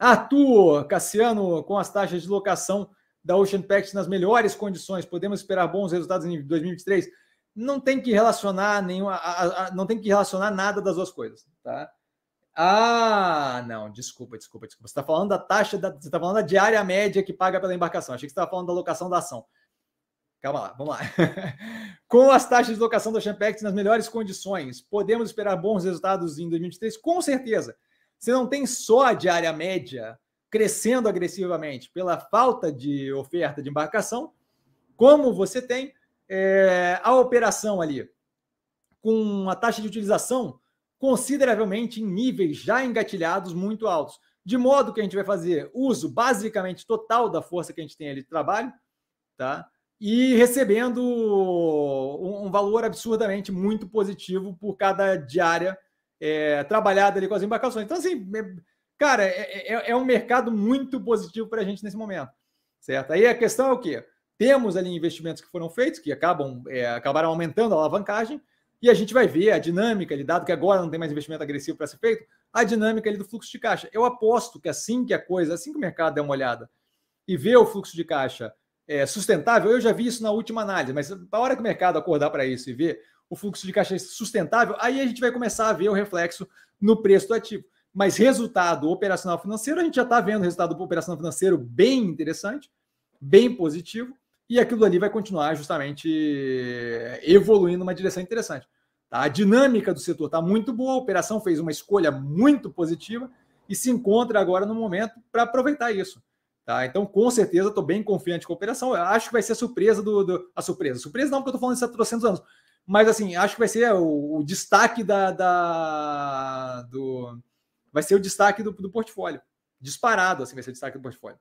Arthur, Cassiano, com as taxas de locação da Ocean Pact nas melhores condições, podemos esperar bons resultados em 2023? Não tem que relacionar nenhuma, a, a, não tem que relacionar nada das duas coisas, tá? Ah, não, desculpa, desculpa, desculpa. Você está falando da taxa, da, você está falando da diária média que paga pela embarcação. Achei que você estava falando da locação da ação. Calma lá, vamos lá. Com as taxas de locação da Champex nas melhores condições, podemos esperar bons resultados em 2023? Com certeza. Você não tem só a diária média crescendo agressivamente pela falta de oferta de embarcação, como você tem é, a operação ali com a taxa de utilização consideravelmente em níveis já engatilhados muito altos. De modo que a gente vai fazer uso basicamente total da força que a gente tem ali de trabalho, tá? e recebendo um, valor absurdamente muito positivo por cada diária é, trabalhada ali com as embarcações. Então, assim, é, cara, é, é, é um mercado muito positivo para a gente nesse momento, certo? Aí a questão é o quê? Temos ali investimentos que foram feitos, que acabam é, acabaram aumentando a alavancagem, e a gente vai ver a dinâmica ali, dado que agora não tem mais investimento agressivo para ser feito, a dinâmica ali do fluxo de caixa. Eu aposto que assim que a coisa, assim que o mercado der uma olhada e vê o fluxo de caixa é, sustentável, eu já vi isso na última análise, mas a hora que o mercado acordar para isso e ver o fluxo de caixa sustentável, aí a gente vai começar a ver o reflexo no preço do ativo. Mas resultado operacional financeiro, a gente já está vendo resultado operacional financeiro bem interessante, bem positivo, e aquilo ali vai continuar justamente evoluindo numa direção interessante. Tá? A dinâmica do setor está muito boa, a operação fez uma escolha muito positiva e se encontra agora no momento para aproveitar isso. Tá? Então, com certeza, estou bem confiante com a operação. Eu acho que vai ser a surpresa do, do, A surpresa. Surpresa não, porque eu estou falando isso há 300 anos. Mas, assim, acho que vai ser o, o destaque da, da, do. Vai ser o destaque do, do portfólio. Disparado, assim, vai ser o destaque do portfólio.